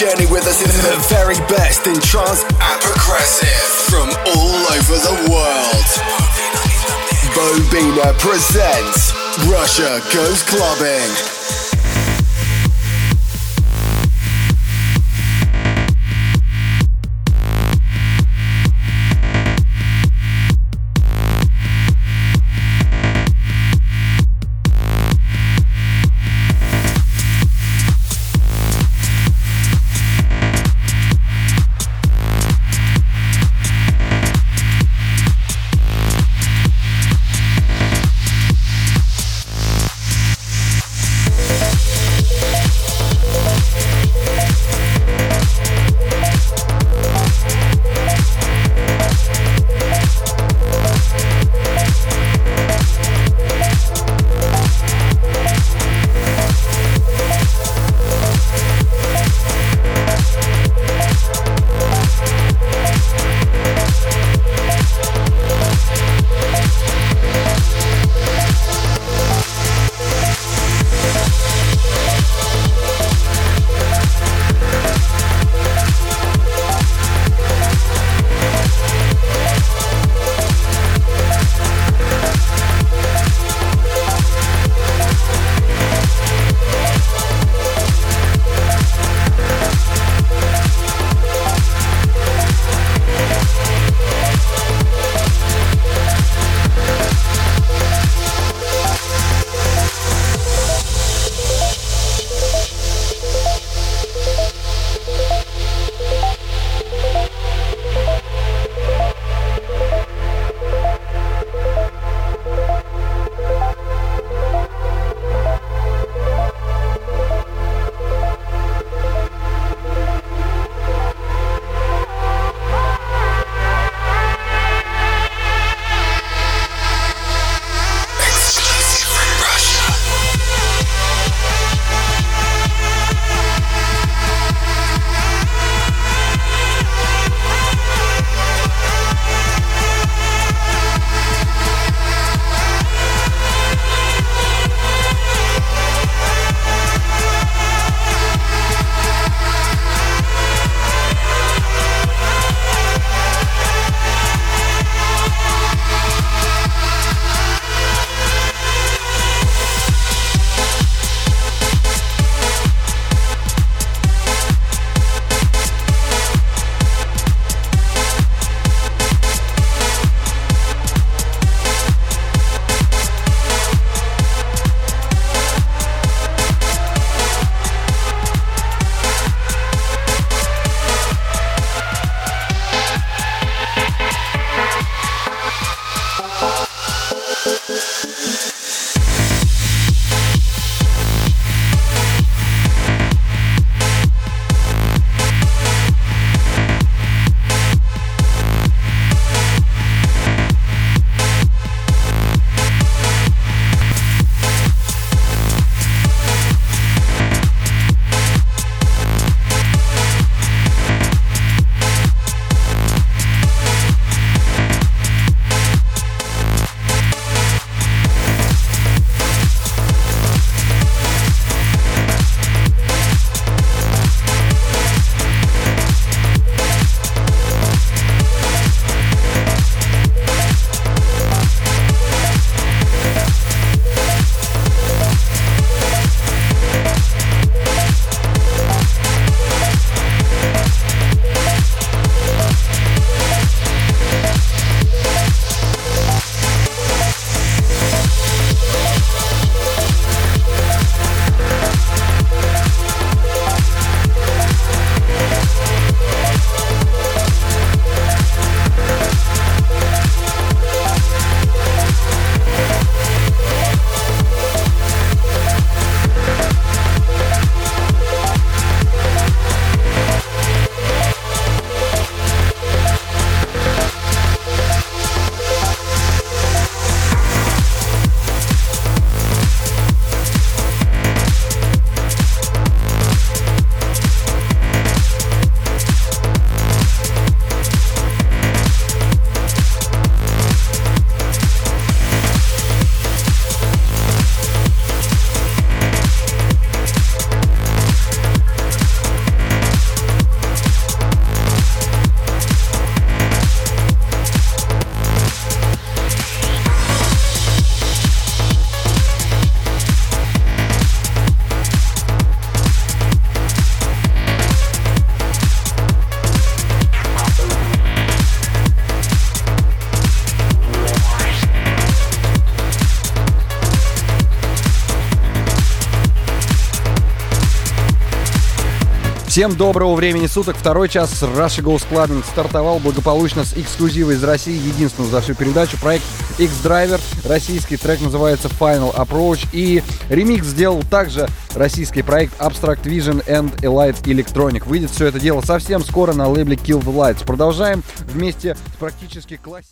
journey with us into the very best in trance and progressive from all over the world. Bo Bobina presents Russia Goes Clubbing. Всем доброго времени суток. Второй час Russia Goes Clubbing стартовал благополучно с эксклюзива из России, единственную за вашу передачу. Проект X-Driver, российский трек называется Final Approach. И ремикс сделал также российский проект Abstract Vision and Elite Electronic. Выйдет все это дело совсем скоро на лейбле Kill the Lights. Продолжаем вместе с практически классическим...